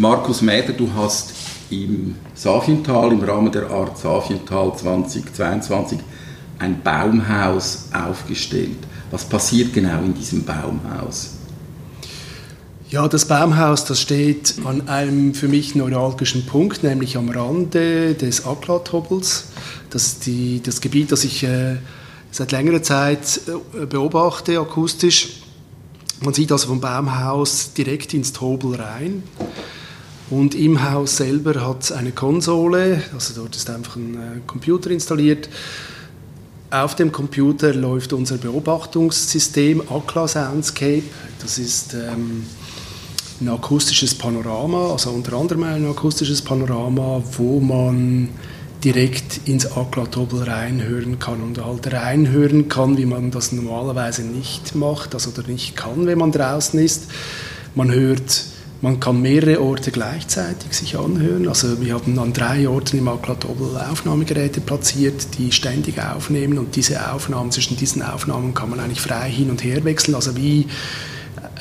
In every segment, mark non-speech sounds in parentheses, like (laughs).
Markus Mäder, du hast im Safiental, im Rahmen der Art Safiental 2022, ein Baumhaus aufgestellt. Was passiert genau in diesem Baumhaus? Ja, das Baumhaus, das steht an einem für mich neuralgischen Punkt, nämlich am Rande des Aklatobels. Das ist die, das Gebiet, das ich äh, seit längerer Zeit äh, beobachte, akustisch. Man sieht also vom Baumhaus direkt ins Tobel rein. Und im Haus selber hat es eine Konsole, also dort ist einfach ein äh, Computer installiert. Auf dem Computer läuft unser Beobachtungssystem Akla Soundscape. Das ist ähm, ein akustisches Panorama, also unter anderem ein akustisches Panorama, wo man direkt ins Aklatobel reinhören kann und halt reinhören kann, wie man das normalerweise nicht macht, also oder nicht kann, wenn man draußen ist. Man hört, man kann mehrere Orte gleichzeitig sich anhören. Also wir haben an drei Orten im Aklatobel Aufnahmegeräte platziert, die ständig aufnehmen und diese Aufnahmen, zwischen diesen Aufnahmen kann man eigentlich frei hin und her wechseln, also wie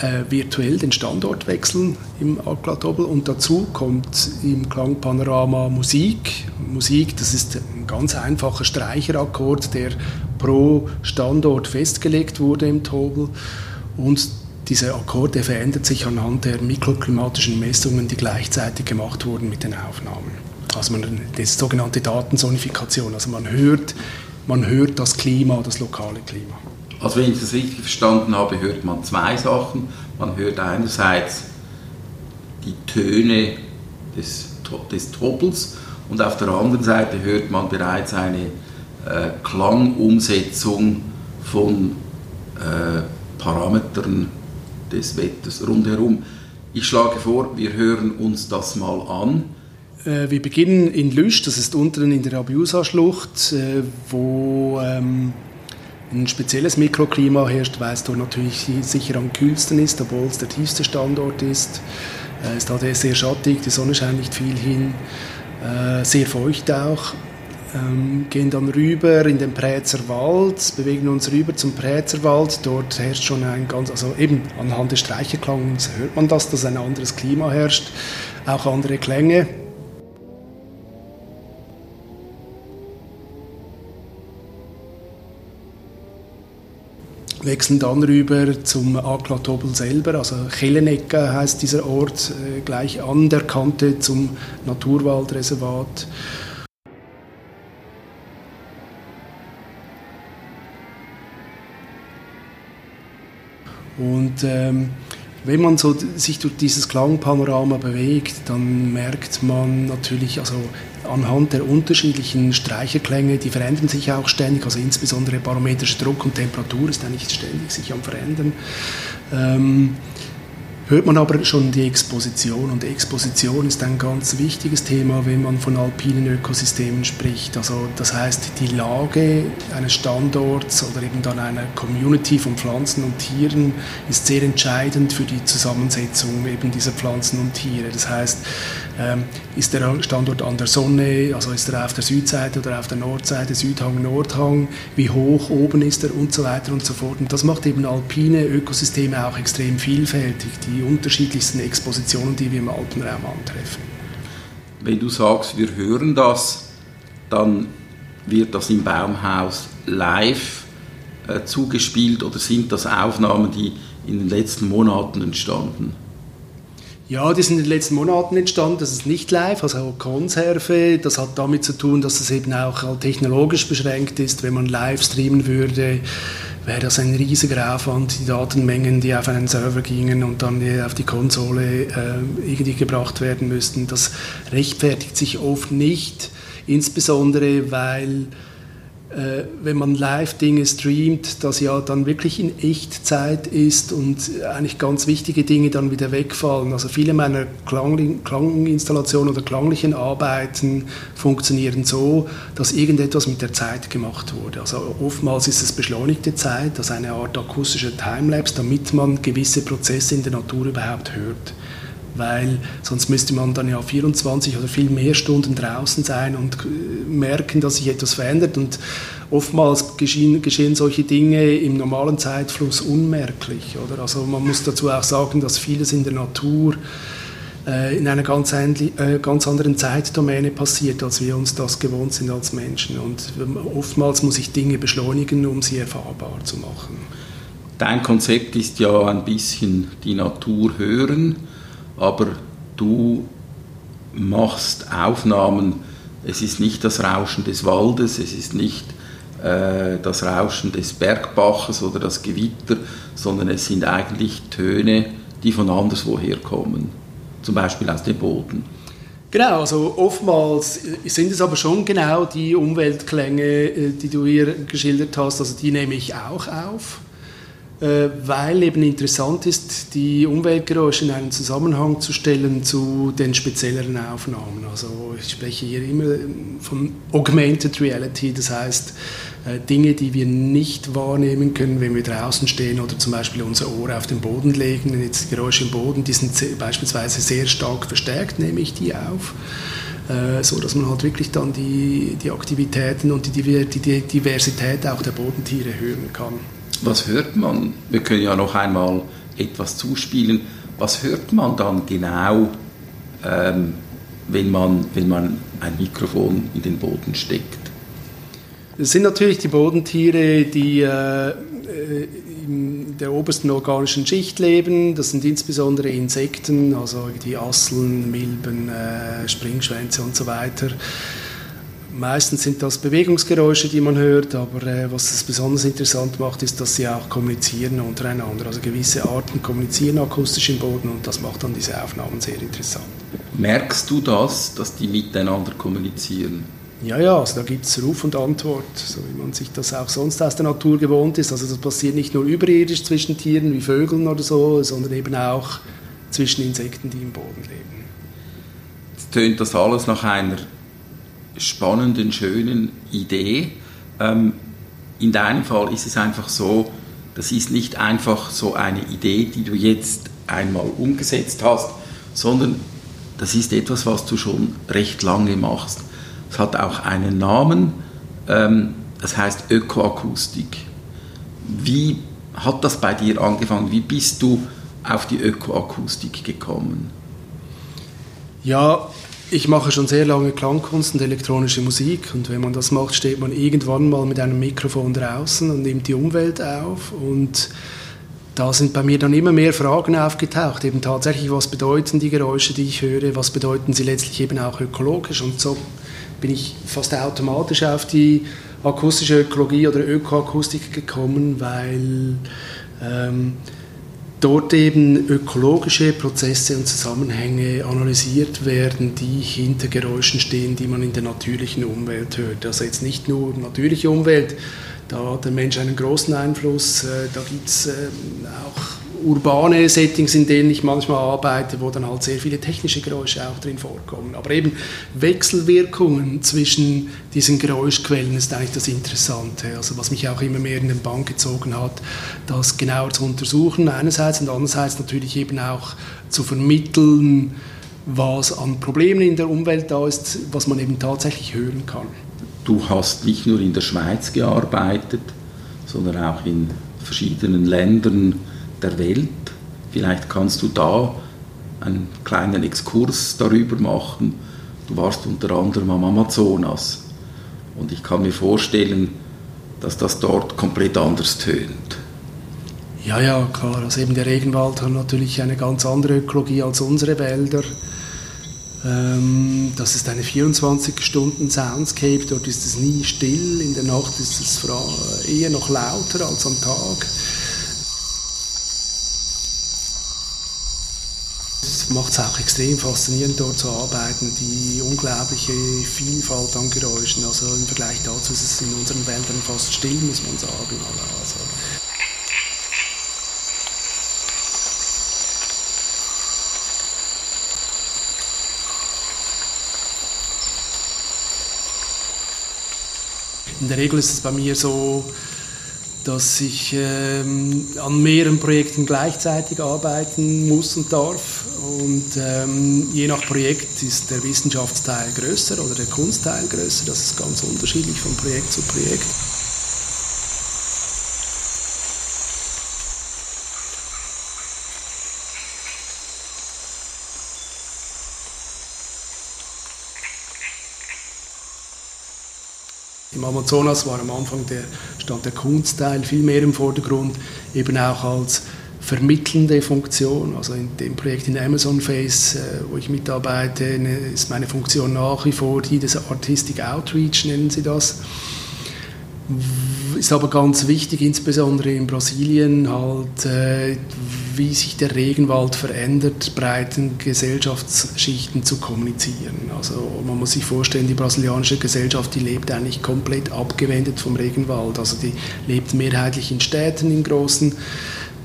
äh, virtuell den Standort wechseln im Aklatobel und dazu kommt im Klangpanorama Musik. Musik, das ist ein ganz einfacher Streicherakkord, der pro Standort festgelegt wurde im Tobel und dieser Akkord der verändert sich anhand der mikroklimatischen Messungen, die gleichzeitig gemacht wurden mit den Aufnahmen. Also man, das ist sogenannte Datensonifikation, also man hört, man hört das Klima, das lokale Klima. Also wenn ich das richtig verstanden habe, hört man zwei Sachen. Man hört einerseits die Töne des, des Tobels und auf der anderen Seite hört man bereits eine äh, Klangumsetzung von äh, Parametern des Wetters rundherum. Ich schlage vor, wir hören uns das mal an. Äh, wir beginnen in Lüsch, das ist unten in der Abusa-Schlucht, äh, wo ähm, ein spezielles Mikroklima herrscht, weil es dort natürlich sicher am kühlsten ist, obwohl es der tiefste Standort ist. Es ist halt sehr schattig, die Sonne scheint nicht viel hin, äh, sehr feucht auch. Ähm, gehen dann rüber in den Präzer Wald, bewegen uns rüber zum Präzer Wald. Dort herrscht schon ein ganz, also eben anhand des Streicherklangs hört man das, dass ein anderes Klima herrscht, auch andere Klänge. wechseln dann rüber zum Aklatobel selber, also Kellenecke heißt dieser Ort, äh, gleich an der Kante zum Naturwaldreservat. Und ähm, wenn man so sich durch dieses Klangpanorama bewegt, dann merkt man natürlich, also anhand der unterschiedlichen Streicherklänge, die verändern sich auch ständig, also insbesondere barometrischer Druck und Temperatur ist eigentlich ständig sich am verändern. Ähm, hört man aber schon die Exposition. Und Exposition ist ein ganz wichtiges Thema, wenn man von alpinen Ökosystemen spricht. Also das heißt, die Lage eines Standorts oder eben dann einer Community von Pflanzen und Tieren ist sehr entscheidend für die Zusammensetzung eben dieser Pflanzen und Tiere. Das heißt, ähm, ist der Standort an der Sonne, also ist er auf der Südseite oder auf der Nordseite, Südhang, Nordhang, wie hoch oben ist er und so weiter und so fort. Und das macht eben alpine Ökosysteme auch extrem vielfältig, die unterschiedlichsten Expositionen, die wir im Alpenraum antreffen. Wenn du sagst, wir hören das, dann wird das im Baumhaus live äh, zugespielt oder sind das Aufnahmen, die in den letzten Monaten entstanden? Ja, die sind in den letzten Monaten entstanden. Das ist nicht live, also Konserve. Das hat damit zu tun, dass es eben auch technologisch beschränkt ist. Wenn man live streamen würde, wäre das ein riesiger Aufwand, die Datenmengen, die auf einen Server gingen und dann auf die Konsole äh, irgendwie gebracht werden müssten. Das rechtfertigt sich oft nicht, insbesondere weil äh, wenn man Live-Dinge streamt, das ja dann wirklich in Echtzeit ist und eigentlich ganz wichtige Dinge dann wieder wegfallen. Also viele meiner Klang Klanginstallationen oder klanglichen Arbeiten funktionieren so, dass irgendetwas mit der Zeit gemacht wurde. Also oftmals ist es beschleunigte Zeit, also eine Art akustischer Timelapse, damit man gewisse Prozesse in der Natur überhaupt hört weil sonst müsste man dann ja 24 oder viel mehr Stunden draußen sein und merken, dass sich etwas verändert. Und oftmals geschehen, geschehen solche Dinge im normalen Zeitfluss unmerklich. Oder? Also man muss dazu auch sagen, dass vieles in der Natur äh, in einer ganz, äh, ganz anderen Zeitdomäne passiert, als wir uns das gewohnt sind als Menschen. Und oftmals muss ich Dinge beschleunigen, um sie erfahrbar zu machen. Dein Konzept ist ja ein bisschen die Natur hören, aber du machst Aufnahmen, es ist nicht das Rauschen des Waldes, es ist nicht äh, das Rauschen des Bergbaches oder das Gewitter, sondern es sind eigentlich Töne, die von anderswoher kommen, zum Beispiel aus dem Boden. Genau, also oftmals sind es aber schon genau die Umweltklänge, äh, die du hier geschildert hast, also die nehme ich auch auf. Äh, weil eben interessant ist, die Umweltgeräusche in einen Zusammenhang zu stellen zu den spezielleren Aufnahmen. Also ich spreche hier immer von Augmented Reality, das heißt äh, Dinge, die wir nicht wahrnehmen können, wenn wir draußen stehen oder zum Beispiel unser Ohr auf den Boden legen. Wenn jetzt Geräusche im Boden, die sind beispielsweise sehr stark verstärkt, nehme ich die auf äh, so dass man halt wirklich dann die, die Aktivitäten und die Diversität auch der Bodentiere hören kann. Was hört man? Wir können ja noch einmal etwas zuspielen. Was hört man dann genau, ähm, wenn, man, wenn man ein Mikrofon in den Boden steckt? Es sind natürlich die Bodentiere, die äh, in der obersten organischen Schicht leben. Das sind insbesondere Insekten, also die Asseln, Milben, äh, Springschwänze und so weiter. Meistens sind das Bewegungsgeräusche, die man hört, aber äh, was es besonders interessant macht, ist, dass sie auch kommunizieren untereinander. Also gewisse Arten kommunizieren akustisch im Boden und das macht dann diese Aufnahmen sehr interessant. Merkst du das, dass die miteinander kommunizieren? Ja, ja, also da gibt es Ruf und Antwort, so wie man sich das auch sonst aus der Natur gewohnt ist. Also das passiert nicht nur überirdisch zwischen Tieren wie Vögeln oder so, sondern eben auch zwischen Insekten, die im Boden leben. Jetzt tönt das alles nach einer spannenden, schönen Idee. Ähm, in deinem Fall ist es einfach so, das ist nicht einfach so eine Idee, die du jetzt einmal umgesetzt hast, sondern das ist etwas, was du schon recht lange machst. Es hat auch einen Namen, ähm, das heißt Ökoakustik. Wie hat das bei dir angefangen? Wie bist du auf die Ökoakustik gekommen? Ja, ich mache schon sehr lange Klangkunst und elektronische Musik und wenn man das macht, steht man irgendwann mal mit einem Mikrofon draußen und nimmt die Umwelt auf und da sind bei mir dann immer mehr Fragen aufgetaucht, eben tatsächlich, was bedeuten die Geräusche, die ich höre, was bedeuten sie letztlich eben auch ökologisch und so bin ich fast automatisch auf die akustische Ökologie oder Ökoakustik gekommen, weil ähm, dort eben ökologische Prozesse und Zusammenhänge analysiert werden, die hinter Geräuschen stehen, die man in der natürlichen Umwelt hört. Also jetzt nicht nur natürliche Umwelt, da hat der Mensch einen großen Einfluss, äh, da gibt es ähm, auch urbane Settings, in denen ich manchmal arbeite, wo dann halt sehr viele technische Geräusche auch drin vorkommen. Aber eben Wechselwirkungen zwischen diesen Geräuschquellen ist eigentlich das Interessante. Also was mich auch immer mehr in den Bann gezogen hat, das genauer zu untersuchen einerseits und andererseits natürlich eben auch zu vermitteln, was an Problemen in der Umwelt da ist, was man eben tatsächlich hören kann. Du hast nicht nur in der Schweiz gearbeitet, sondern auch in verschiedenen Ländern der Welt. Vielleicht kannst du da einen kleinen Exkurs darüber machen. Du warst unter anderem am Amazonas und ich kann mir vorstellen, dass das dort komplett anders tönt. Ja, ja, klar. Also eben der Regenwald hat natürlich eine ganz andere Ökologie als unsere Wälder. Ähm, das ist eine 24-Stunden-Soundscape. Dort ist es nie still. In der Nacht ist es eher noch lauter als am Tag. Macht es auch extrem faszinierend, dort zu arbeiten. Die unglaubliche Vielfalt an Geräuschen. Also im Vergleich dazu ist es in unseren Wäldern fast still, muss man sagen. Also, in der Regel ist es bei mir so, dass ich ähm, an mehreren Projekten gleichzeitig arbeiten muss und darf. Und ähm, je nach Projekt ist der Wissenschaftsteil größer oder der Kunstteil größer. Das ist ganz unterschiedlich von Projekt zu Projekt. Im Amazonas war am Anfang der, stand der Kunstteil viel mehr im Vordergrund, eben auch als vermittelnde Funktion. Also in dem Projekt in Amazon Face, äh, wo ich mitarbeite, ist meine Funktion nach wie vor die des Artistic Outreach, nennen sie das. Ist aber ganz wichtig, insbesondere in Brasilien, halt, äh, wie sich der Regenwald verändert, breiten Gesellschaftsschichten zu kommunizieren. Also man muss sich vorstellen, die brasilianische Gesellschaft, die lebt eigentlich komplett abgewendet vom Regenwald. Also die lebt mehrheitlich in Städten, in großen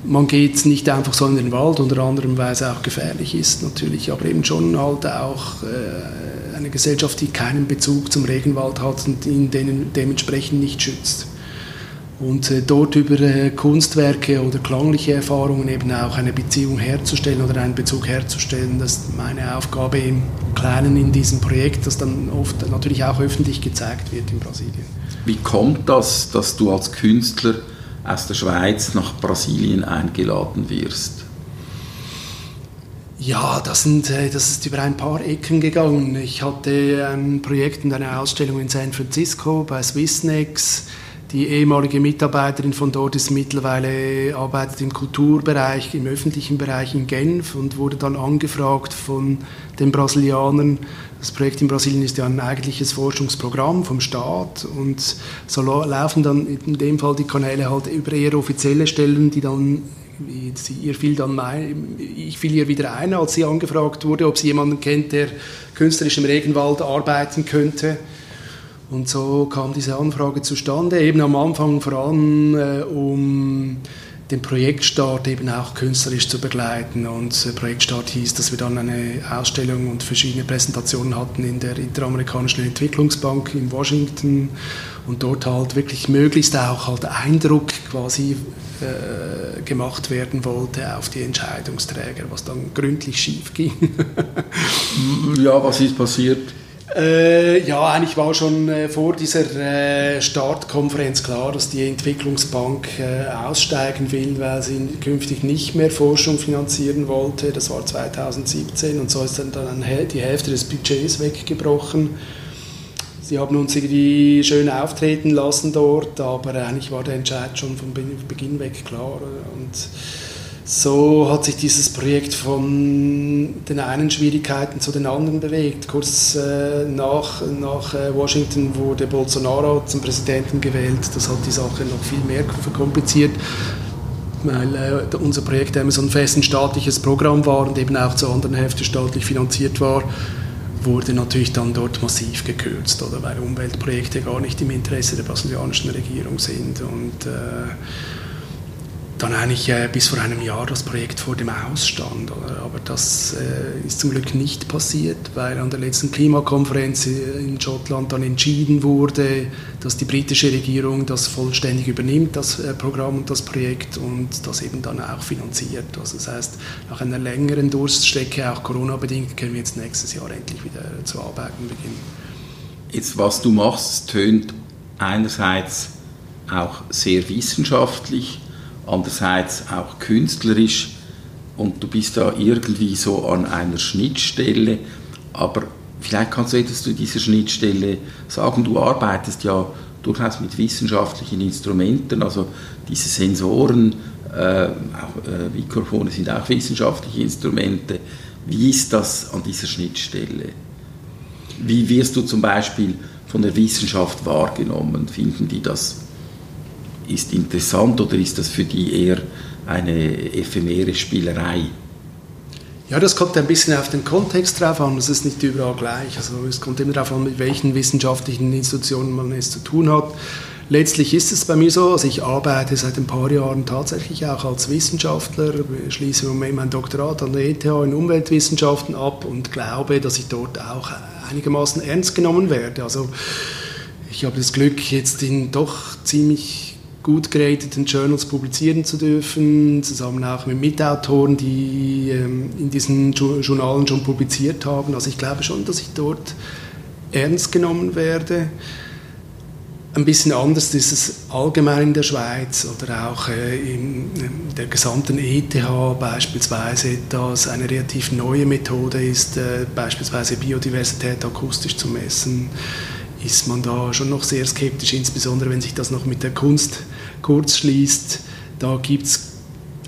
man geht nicht einfach so in den Wald, unter anderem, weil es auch gefährlich ist natürlich, aber eben schon halt auch äh, eine Gesellschaft, die keinen Bezug zum Regenwald hat und ihn denen dementsprechend nicht schützt. Und äh, dort über äh, Kunstwerke oder klangliche Erfahrungen eben auch eine Beziehung herzustellen oder einen Bezug herzustellen, das ist meine Aufgabe im Kleinen in diesem Projekt, das dann oft natürlich auch öffentlich gezeigt wird in Brasilien. Wie kommt das, dass du als Künstler aus der Schweiz nach Brasilien eingeladen wirst? Ja, das, sind, äh, das ist über ein paar Ecken gegangen. Ich hatte ein Projekt und eine Ausstellung in San Francisco bei Swissnex. Die ehemalige Mitarbeiterin von dort ist mittlerweile arbeitet im Kulturbereich, im öffentlichen Bereich in Genf und wurde dann angefragt von den Brasilianern, das Projekt in Brasilien ist ja ein eigentliches Forschungsprogramm vom Staat und so laufen dann in dem Fall die Kanäle halt über eher offizielle Stellen, die dann ihr fiel dann mein, ich fiel ihr wieder ein, als sie angefragt wurde, ob sie jemanden kennt, der künstlerisch im Regenwald arbeiten könnte. Und so kam diese Anfrage zustande, eben am Anfang vor allem äh, um den Projektstart eben auch künstlerisch zu begleiten. Und Projektstart hieß, dass wir dann eine Ausstellung und verschiedene Präsentationen hatten in der Interamerikanischen Entwicklungsbank in Washington und dort halt wirklich möglichst auch halt Eindruck quasi äh, gemacht werden wollte auf die Entscheidungsträger, was dann gründlich schief ging. (laughs) ja, was ist passiert? Äh, ja, eigentlich war schon äh, vor dieser äh, Startkonferenz klar, dass die Entwicklungsbank äh, aussteigen will, weil sie künftig nicht mehr Forschung finanzieren wollte. Das war 2017 und so ist dann, dann die Hälfte des Budgets weggebrochen. Sie haben uns irgendwie schön auftreten lassen dort, aber eigentlich war der Entscheid schon von Beginn weg klar. Und so hat sich dieses Projekt von den einen Schwierigkeiten zu den anderen bewegt. Kurz äh, nach, nach äh, Washington wurde Bolsonaro zum Präsidenten gewählt. Das hat die Sache noch viel mehr verkompliziert, weil äh, unser Projekt immer so ein fest staatliches Programm war und eben auch zur anderen Hälfte staatlich finanziert war wurde natürlich dann dort massiv gekürzt, oder weil Umweltprojekte gar nicht im Interesse der brasilianischen Regierung sind und äh, dann eigentlich äh, bis vor einem Jahr das Projekt vor dem Ausstand. Oder? Aber das äh, ist zum Glück nicht passiert, weil an der letzten Klimakonferenz in Schottland dann entschieden wurde, dass die britische Regierung das vollständig übernimmt, das äh, Programm und das Projekt und das eben dann auch finanziert. Also das heißt, nach einer längeren Durststrecke, auch Corona-bedingt, können wir jetzt nächstes Jahr endlich wieder zu arbeiten beginnen. Jetzt, was du machst, tönt einerseits auch sehr wissenschaftlich, andererseits auch künstlerisch und du bist da irgendwie so an einer Schnittstelle, aber vielleicht kannst du etwas zu dieser Schnittstelle sagen. Du arbeitest ja durchaus mit wissenschaftlichen Instrumenten, also diese Sensoren, äh, auch, äh, Mikrofone sind auch wissenschaftliche Instrumente. Wie ist das an dieser Schnittstelle? Wie wirst du zum Beispiel von der Wissenschaft wahrgenommen? Finden die das ist interessant oder ist das für die eher eine ephemere Spielerei? Ja, das kommt ein bisschen auf den Kontext drauf an. Es ist nicht überall gleich. Also es kommt immer darauf an, mit welchen wissenschaftlichen Institutionen man es zu tun hat. Letztlich ist es bei mir so, also ich arbeite seit ein paar Jahren tatsächlich auch als Wissenschaftler, schließe im Moment mein Doktorat an der ETH in Umweltwissenschaften ab und glaube, dass ich dort auch einigermaßen ernst genommen werde. Also ich habe das Glück, jetzt in doch ziemlich gut gerateten Journals publizieren zu dürfen, zusammen auch mit Mitautoren, die ähm, in diesen Journalen schon publiziert haben. Also ich glaube schon, dass ich dort ernst genommen werde. Ein bisschen anders ist es allgemein in der Schweiz oder auch äh, in der gesamten ETH beispielsweise, dass eine relativ neue Methode ist, äh, beispielsweise Biodiversität akustisch zu messen ist man da schon noch sehr skeptisch, insbesondere wenn sich das noch mit der Kunst kurz schließt. Da gibt es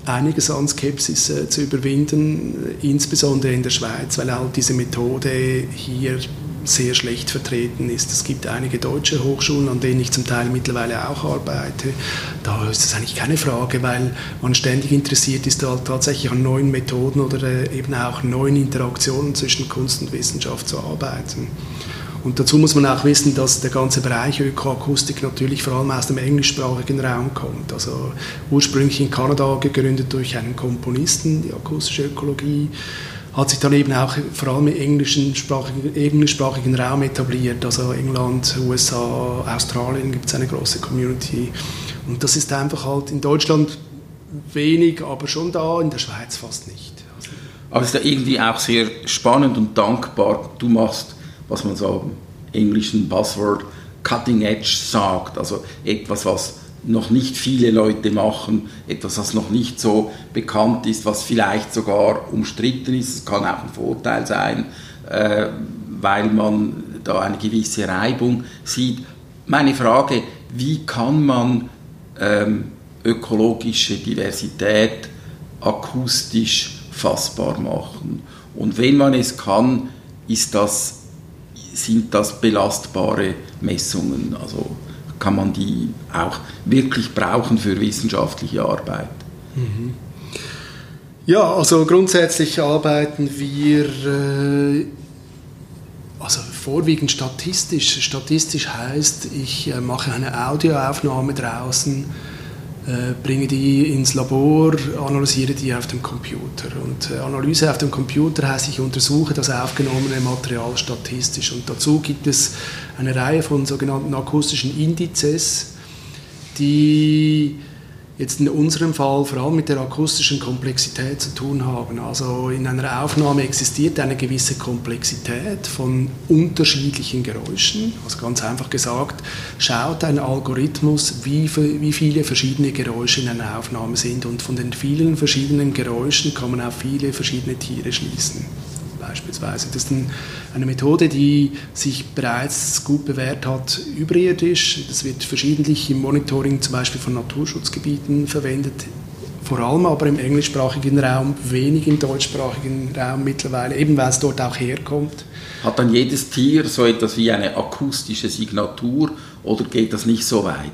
einiges an Skepsis äh, zu überwinden, insbesondere in der Schweiz, weil auch diese Methode hier sehr schlecht vertreten ist. Es gibt einige deutsche Hochschulen, an denen ich zum Teil mittlerweile auch arbeite. Da ist das eigentlich keine Frage, weil man ständig interessiert ist, halt tatsächlich an neuen Methoden oder äh, eben auch neuen Interaktionen zwischen Kunst und Wissenschaft zu arbeiten. Und dazu muss man auch wissen, dass der ganze Bereich Ökoakustik natürlich vor allem aus dem englischsprachigen Raum kommt. Also ursprünglich in Kanada gegründet durch einen Komponisten, die akustische Ökologie hat sich dann eben auch vor allem im englischsprachigen, Raum etabliert. Also England, USA, Australien gibt es eine große Community. Und das ist einfach halt in Deutschland wenig, aber schon da, in der Schweiz fast nicht. Aber es ist ja irgendwie auch sehr spannend und dankbar. Du machst, was man so im englischen Buzzword Cutting Edge sagt, also etwas, was noch nicht viele Leute machen, etwas, was noch nicht so bekannt ist, was vielleicht sogar umstritten ist. Es kann auch ein Vorteil sein, äh, weil man da eine gewisse Reibung sieht. Meine Frage, wie kann man ähm, ökologische Diversität akustisch fassbar machen? Und wenn man es kann, ist das, sind das belastbare Messungen. Also kann man die auch wirklich brauchen für wissenschaftliche Arbeit. Mhm. Ja, also grundsätzlich arbeiten wir äh, also vorwiegend statistisch. Statistisch heißt, ich äh, mache eine Audioaufnahme draußen äh, bringe die ins Labor, analysiere die auf dem Computer. Und äh, Analyse auf dem Computer heißt, ich untersuche das aufgenommene Material statistisch. Und dazu gibt es eine Reihe von sogenannten akustischen Indizes, die jetzt in unserem Fall vor allem mit der akustischen Komplexität zu tun haben. Also in einer Aufnahme existiert eine gewisse Komplexität von unterschiedlichen Geräuschen. Also ganz einfach gesagt, schaut ein Algorithmus, wie, wie viele verschiedene Geräusche in einer Aufnahme sind und von den vielen verschiedenen Geräuschen kann man auf viele verschiedene Tiere schließen beispielsweise. Das ist eine Methode, die sich bereits gut bewährt hat überirdisch. Das wird verschiedentlich im Monitoring zum Beispiel von Naturschutzgebieten verwendet, vor allem aber im englischsprachigen Raum, wenig im deutschsprachigen Raum mittlerweile, eben weil es dort auch herkommt. Hat dann jedes Tier so etwas wie eine akustische Signatur oder geht das nicht so weit?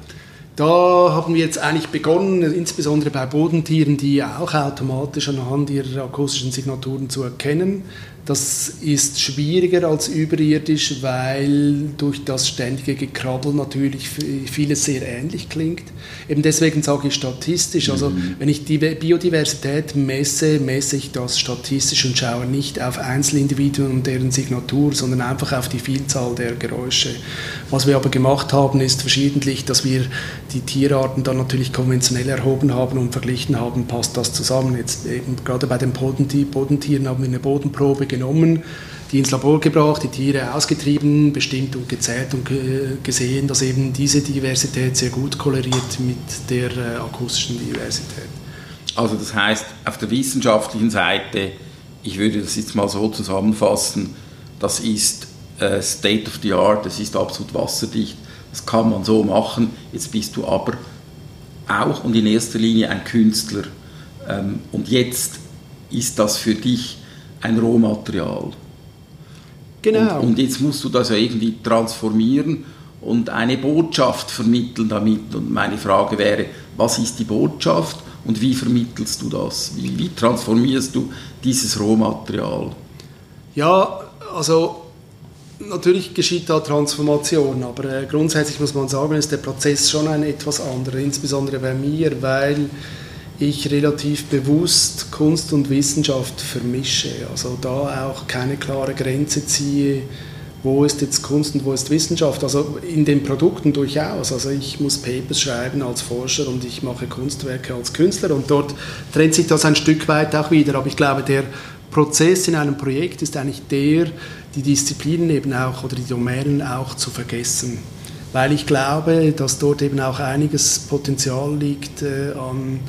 Da haben wir jetzt eigentlich begonnen, insbesondere bei Bodentieren, die auch automatisch anhand ihrer akustischen Signaturen zu erkennen. Das ist schwieriger als überirdisch, weil durch das ständige Gekrabbel natürlich vieles sehr ähnlich klingt. Eben deswegen sage ich statistisch. Also mhm. wenn ich die Biodiversität messe, messe ich das statistisch und schaue nicht auf Einzelindividuen und deren Signatur, sondern einfach auf die Vielzahl der Geräusche. Was wir aber gemacht haben, ist verschiedentlich, dass wir die Tierarten dann natürlich konventionell erhoben haben und verglichen haben, passt das zusammen. Jetzt eben gerade bei den Bodentieren haben wir eine Bodenprobe genommen, die ins Labor gebracht, die Tiere ausgetrieben, bestimmt und gezählt und gesehen, dass eben diese Diversität sehr gut koloriert mit der äh, akustischen Diversität. Also das heißt, auf der wissenschaftlichen Seite, ich würde das jetzt mal so zusammenfassen, das ist äh, State of the Art, das ist absolut wasserdicht, das kann man so machen, jetzt bist du aber auch und in erster Linie ein Künstler ähm, und jetzt ist das für dich ein Rohmaterial. Genau. Und, und, jetzt musst du das ja irgendwie transformieren und eine Botschaft vermitteln damit. Und meine Frage wäre, was ist die Botschaft und wie vermittelst du das? Wie, wie transformierst du dieses Rohmaterial? Ja, also natürlich geschieht da Transformation, aber äh, grundsätzlich muss man sagen, ist der Prozess schon ein etwas anderer, insbesondere bei mir, weil ich relativ bewusst Kunst und Wissenschaft vermische. Also da auch keine klare Grenze ziehe, wo ist jetzt Kunst und wo ist Wissenschaft. Also in den Produkten durchaus. Also ich muss Papers schreiben als Forscher und ich mache Kunstwerke als Künstler und dort trennt sich das ein Stück weit auch wieder. Aber ich glaube, der Prozess in einem Projekt ist eigentlich der, die Disziplinen eben auch oder die Domänen auch zu vergessen. Weil ich glaube, dass dort eben auch einiges Potenzial liegt äh, an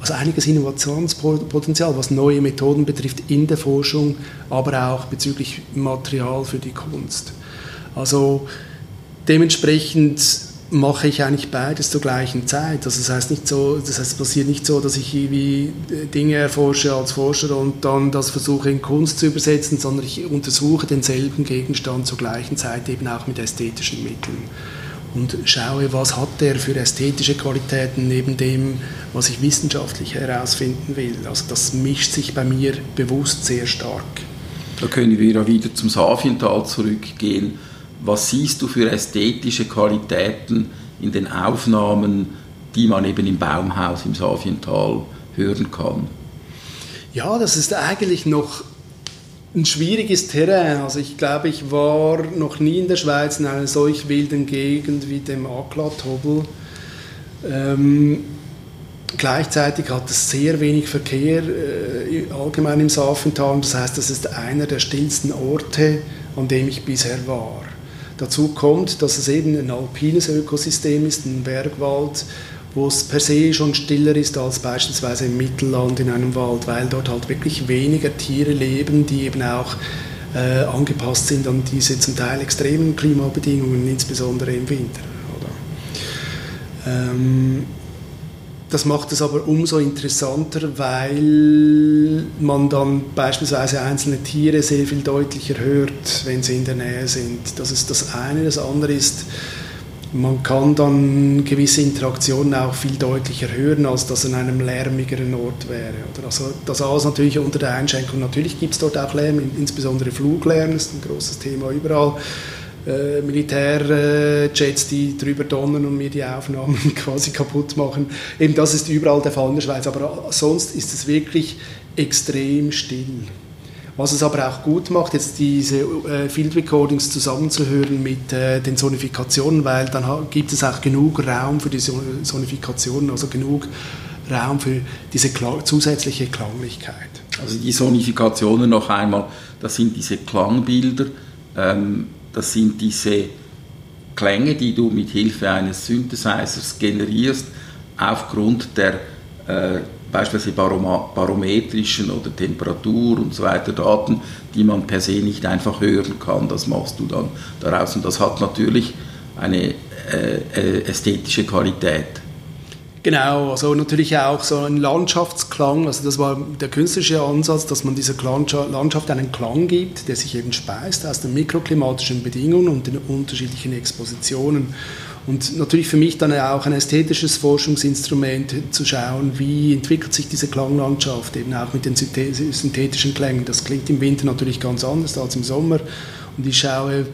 also einiges Innovationspotenzial, was neue Methoden betrifft in der Forschung, aber auch bezüglich Material für die Kunst. Also dementsprechend mache ich eigentlich beides zur gleichen Zeit. Also das heißt nicht so, das heißt, es passiert nicht so, dass ich irgendwie Dinge erforsche als Forscher und dann das versuche in Kunst zu übersetzen, sondern ich untersuche denselben Gegenstand zur gleichen Zeit eben auch mit ästhetischen Mitteln und schaue, was hat der für ästhetische Qualitäten neben dem, was ich wissenschaftlich herausfinden will. Also das mischt sich bei mir bewusst sehr stark. Da können wir ja wieder zum Safiental zurückgehen was siehst du für ästhetische Qualitäten in den Aufnahmen, die man eben im Baumhaus im Safiental hören kann? Ja, das ist eigentlich noch ein schwieriges Terrain. Also ich glaube, ich war noch nie in der Schweiz in einer solch wilden Gegend wie dem Aklatobel. Ähm, gleichzeitig hat es sehr wenig Verkehr äh, allgemein im Safental. Das heißt, das ist einer der stillsten Orte, an dem ich bisher war. Dazu kommt, dass es eben ein alpines Ökosystem ist, ein Bergwald, wo es per se schon stiller ist als beispielsweise im Mittelland in einem Wald, weil dort halt wirklich weniger Tiere leben, die eben auch äh, angepasst sind an diese zum Teil extremen Klimabedingungen, insbesondere im Winter. Ähm, das macht es aber umso interessanter, weil man dann beispielsweise einzelne Tiere sehr viel deutlicher hört, wenn sie in der Nähe sind. Das ist das eine. Das andere ist, man kann dann gewisse Interaktionen auch viel deutlicher hören, als das an einem lärmigeren Ort wäre. Also das alles natürlich unter der Einschränkung. Natürlich gibt es dort auch Lärm, insbesondere Fluglärm ist ein großes Thema überall äh, Militärjets, die drüber donnern und mir die Aufnahmen (laughs) quasi kaputt machen. Eben das ist überall der Fall in der Schweiz, aber sonst ist es wirklich extrem still. Was es aber auch gut macht, jetzt diese äh, Field Recordings zusammenzuhören mit äh, den Sonifikationen, weil dann gibt es auch genug Raum für die Sonifikationen, also genug Raum für diese zusätzliche Klanglichkeit. Also die Sonifikationen noch einmal, das sind diese Klangbilder. Ähm das sind diese Klänge, die du mit Hilfe eines Synthesizers generierst, aufgrund der äh, beispielsweise barometrischen oder Temperatur und so weiter Daten, die man per se nicht einfach hören kann. Das machst du dann daraus und das hat natürlich eine äh, äh ästhetische Qualität. Genau, also natürlich auch so ein Landschaftsklang, also das war der künstlerische Ansatz, dass man dieser Landschaft einen Klang gibt, der sich eben speist aus den mikroklimatischen Bedingungen und den unterschiedlichen Expositionen. Und natürlich für mich dann auch ein ästhetisches Forschungsinstrument zu schauen, wie entwickelt sich diese Klanglandschaft eben auch mit den synthetischen Klängen. Das klingt im Winter natürlich ganz anders als im Sommer. Und ich schaue,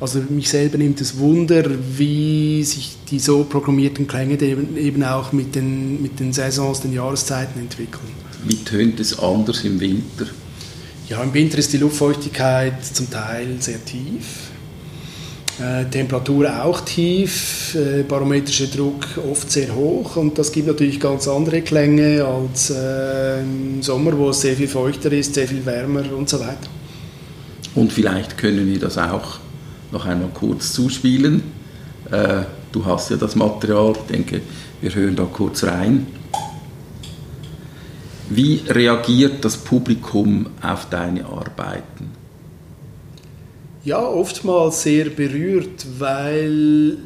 also mich selber nimmt es Wunder, wie sich die so programmierten Klänge eben auch mit den, mit den Saisons, den Jahreszeiten entwickeln. Wie tönt es anders im Winter? Ja, im Winter ist die Luftfeuchtigkeit zum Teil sehr tief. Äh, Temperatur auch tief, äh, barometrischer Druck oft sehr hoch und das gibt natürlich ganz andere Klänge als äh, im Sommer, wo es sehr viel feuchter ist, sehr viel wärmer und so weiter. Und vielleicht können wir das auch noch einmal kurz zuspielen. Äh, du hast ja das Material, ich denke, wir hören da kurz rein. Wie reagiert das Publikum auf deine Arbeiten? Ja, oftmals sehr berührt, weil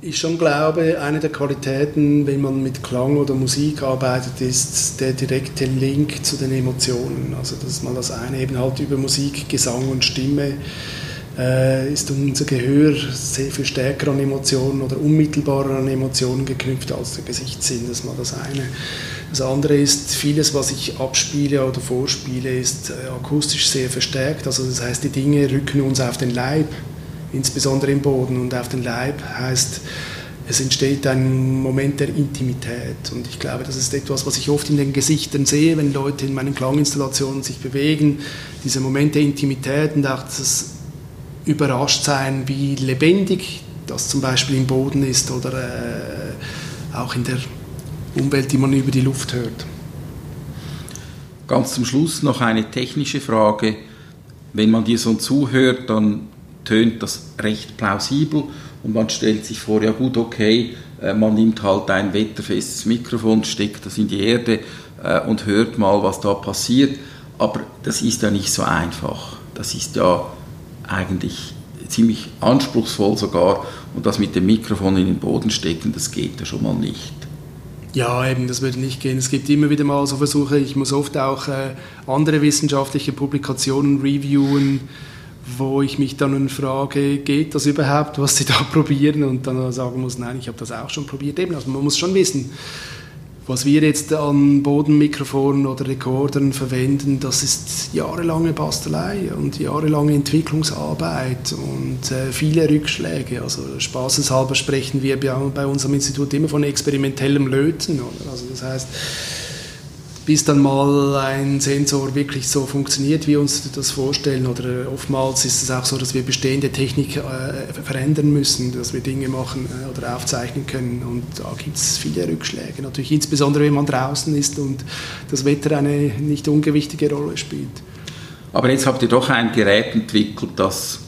ich schon glaube, eine der Qualitäten, wenn man mit Klang oder Musik arbeitet, ist der direkte Link zu den Emotionen. Also dass man das eine eben halt über Musik, Gesang und Stimme äh, ist unser Gehör sehr viel stärker an Emotionen oder unmittelbarer an Emotionen geknüpft als der Gesichtssinn. Das ist mal das eine. Das andere ist, vieles, was ich abspiele oder vorspiele, ist äh, akustisch sehr verstärkt. Also das heißt, die Dinge rücken uns auf den Leib, insbesondere im Boden. Und auf den Leib heißt, es entsteht ein Moment der Intimität. Und ich glaube, das ist etwas, was ich oft in den Gesichtern sehe, wenn Leute in meinen Klanginstallationen sich bewegen. Dieser Moment der Intimität und auch das überrascht sein, wie lebendig das zum Beispiel im Boden ist oder äh, auch in der Umwelt, die man über die Luft hört. Ganz zum Schluss noch eine technische Frage. Wenn man dir so zuhört, dann tönt das recht plausibel und man stellt sich vor, ja gut, okay, äh, man nimmt halt ein wetterfestes Mikrofon, steckt das in die Erde äh, und hört mal, was da passiert. Aber das ist ja nicht so einfach. Das ist ja eigentlich ziemlich anspruchsvoll sogar und das mit dem Mikrofon in den Boden stecken, das geht ja schon mal nicht. Ja, eben, das würde nicht gehen. Es gibt immer wieder mal so Versuche, ich muss oft auch äh, andere wissenschaftliche Publikationen reviewen, wo ich mich dann frage, geht das überhaupt, was sie da (laughs) probieren? Und dann sagen muss, nein, ich habe das auch schon probiert. Eben, also man muss schon wissen, was wir jetzt an Bodenmikrofonen oder Rekordern verwenden, das ist jahrelange Bastelei und jahrelange Entwicklungsarbeit und äh, viele Rückschläge. Also spaßeshalber sprechen wir bei unserem Institut immer von experimentellem Löten. Oder? Also das heißt, bis dann mal ein Sensor wirklich so funktioniert, wie wir uns das vorstellen. Oder oftmals ist es auch so, dass wir bestehende Technik äh, verändern müssen, dass wir Dinge machen äh, oder aufzeichnen können. Und da gibt es viele Rückschläge. Natürlich insbesondere, wenn man draußen ist und das Wetter eine nicht ungewichtige Rolle spielt. Aber jetzt habt ihr doch ein Gerät entwickelt, das,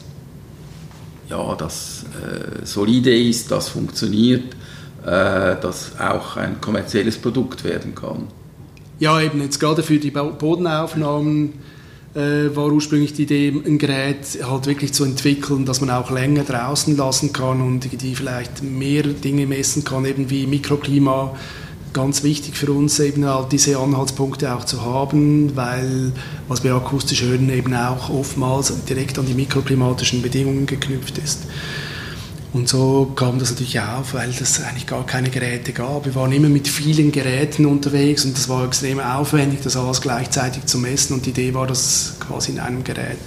ja, das äh, solide ist, das funktioniert, äh, das auch ein kommerzielles Produkt werden kann. Ja, eben jetzt gerade für die Bodenaufnahmen äh, war ursprünglich die Idee, ein Gerät halt wirklich zu entwickeln, dass man auch länger draußen lassen kann und die vielleicht mehr Dinge messen kann, eben wie Mikroklima. Ganz wichtig für uns eben halt diese Anhaltspunkte auch zu haben, weil was wir akustisch hören eben auch oftmals direkt an die mikroklimatischen Bedingungen geknüpft ist. Und so kam das natürlich auf, weil es eigentlich gar keine Geräte gab. Wir waren immer mit vielen Geräten unterwegs und das war extrem aufwendig, das alles gleichzeitig zu messen. Und die Idee war, das quasi in einem Gerät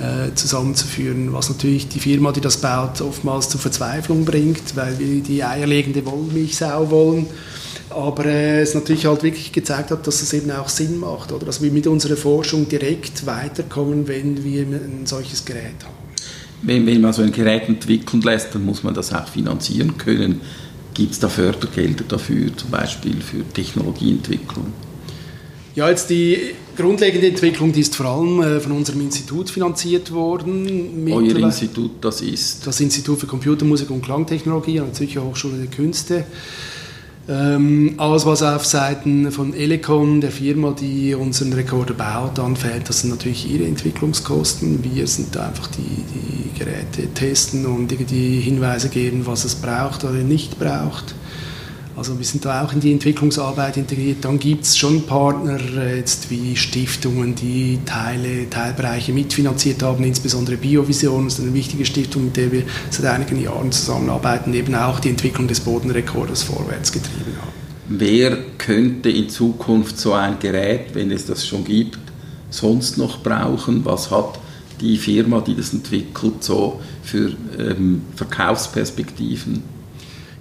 äh, zusammenzuführen, was natürlich die Firma, die das baut, oftmals zur Verzweiflung bringt, weil wir die eierlegende Wollmilchsau wollen. Aber äh, es natürlich halt wirklich gezeigt hat, dass es eben auch Sinn macht, oder dass wir mit unserer Forschung direkt weiterkommen, wenn wir ein solches Gerät haben wenn, wenn man so ein Gerät entwickeln lässt, dann muss man das auch finanzieren können. Gibt es da Fördergelder dafür, zum Beispiel für Technologieentwicklung? Ja, jetzt die grundlegende Entwicklung, die ist vor allem äh, von unserem Institut finanziert worden. Euer Institut, das ist? Das Institut für Computermusik und Klangtechnologie an der Zürcher Hochschule der Künste. Ähm, alles, was auf Seiten von Elecon, der Firma, die unseren Rekorder baut, anfällt, das sind natürlich ihre Entwicklungskosten. Wir sind da einfach die, die Geräte testen und die Hinweise geben, was es braucht oder nicht braucht. Also wir sind da auch in die Entwicklungsarbeit integriert. Dann gibt es schon Partner äh, jetzt wie Stiftungen, die Teile, Teilbereiche mitfinanziert haben, insbesondere Biovision ist eine wichtige Stiftung, mit der wir seit einigen Jahren zusammenarbeiten, eben auch die Entwicklung des Bodenrekorders vorwärts getrieben haben. Wer könnte in Zukunft so ein Gerät, wenn es das schon gibt, sonst noch brauchen? Was hat die Firma, die das entwickelt, so für ähm, Verkaufsperspektiven?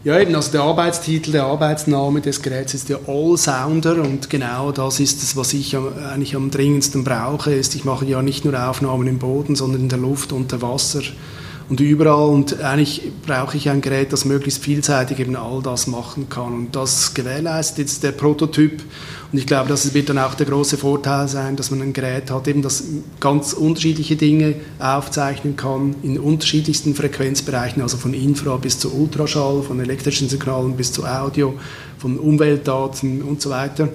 Ja, eben, also der Arbeitstitel, der Arbeitsname des Geräts ist der Allsounder und genau das ist es, was ich eigentlich am dringendsten brauche. Ist, ich mache ja nicht nur Aufnahmen im Boden, sondern in der Luft, unter Wasser und überall. Und eigentlich brauche ich ein Gerät, das möglichst vielseitig eben all das machen kann. Und das gewährleistet jetzt der Prototyp. Und ich glaube, das wird dann auch der große Vorteil sein, dass man ein Gerät hat, eben das ganz unterschiedliche Dinge aufzeichnen kann, in unterschiedlichsten Frequenzbereichen, also von Infra bis zu Ultraschall, von elektrischen Signalen bis zu Audio, von Umweltdaten und so weiter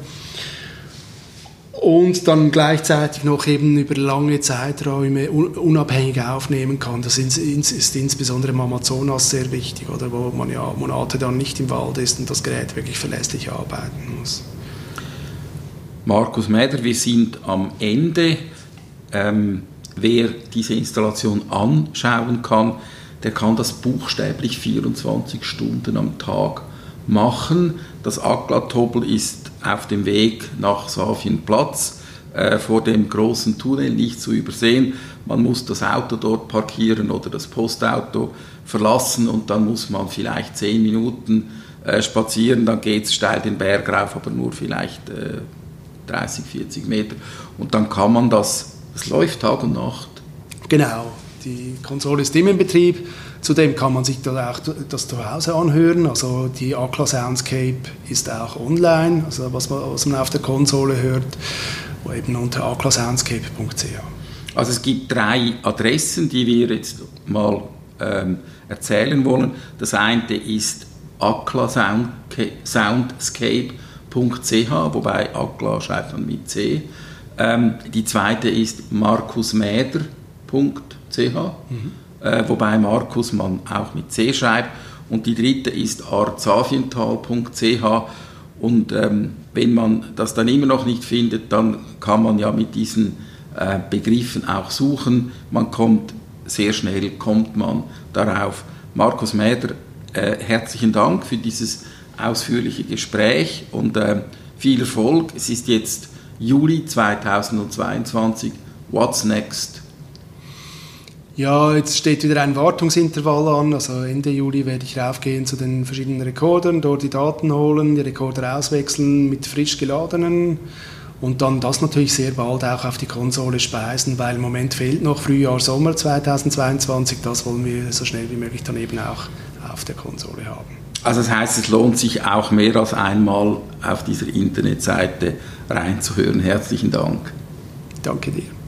und dann gleichzeitig noch eben über lange Zeiträume unabhängig aufnehmen kann. Das ist, insbesondere im Amazonas sehr wichtig, oder wo man ja Monate dann nicht im Wald ist und das Gerät wirklich verlässlich arbeiten muss. Markus Mäder, wir sind am Ende. Ähm, wer diese Installation anschauen kann, der kann das buchstäblich 24 Stunden am Tag machen. Das Aglatobel ist auf dem Weg nach Safienplatz äh, vor dem großen Tunnel nicht zu übersehen. Man muss das Auto dort parkieren oder das Postauto verlassen und dann muss man vielleicht 10 Minuten äh, spazieren, dann geht es steil den Berg rauf, aber nur vielleicht äh, 30, 40 Meter. Und dann kann man das, es läuft Tag und Nacht. Genau, die Konsole ist immer in Betrieb Zudem kann man sich da auch das zu Hause anhören. Also die Aqua Soundscape ist auch online, also was man, was man auf der Konsole hört, eben unter aquasoundscape.ch. Also es gibt drei Adressen, die wir jetzt mal ähm, erzählen wollen. Das eine ist aklasoundscape.ch, wobei Akla schreibt man mit C. Ähm, die zweite ist markusmäder.ch mhm. Äh, wobei Markus man auch mit C schreibt. Und die dritte ist arzaviental.ch. Und ähm, wenn man das dann immer noch nicht findet, dann kann man ja mit diesen äh, Begriffen auch suchen. Man kommt sehr schnell, kommt man darauf. Markus Mäder, äh, herzlichen Dank für dieses ausführliche Gespräch und äh, viel Erfolg. Es ist jetzt Juli 2022. What's next? Ja, jetzt steht wieder ein Wartungsintervall an. Also Ende Juli werde ich raufgehen zu den verschiedenen Rekordern, dort die Daten holen, die Rekorder auswechseln mit frisch geladenen und dann das natürlich sehr bald auch auf die Konsole speisen, weil im Moment fehlt noch Frühjahr, Sommer 2022. Das wollen wir so schnell wie möglich dann eben auch auf der Konsole haben. Also das heißt, es lohnt sich auch mehr als einmal auf dieser Internetseite reinzuhören. Herzlichen Dank. Danke dir.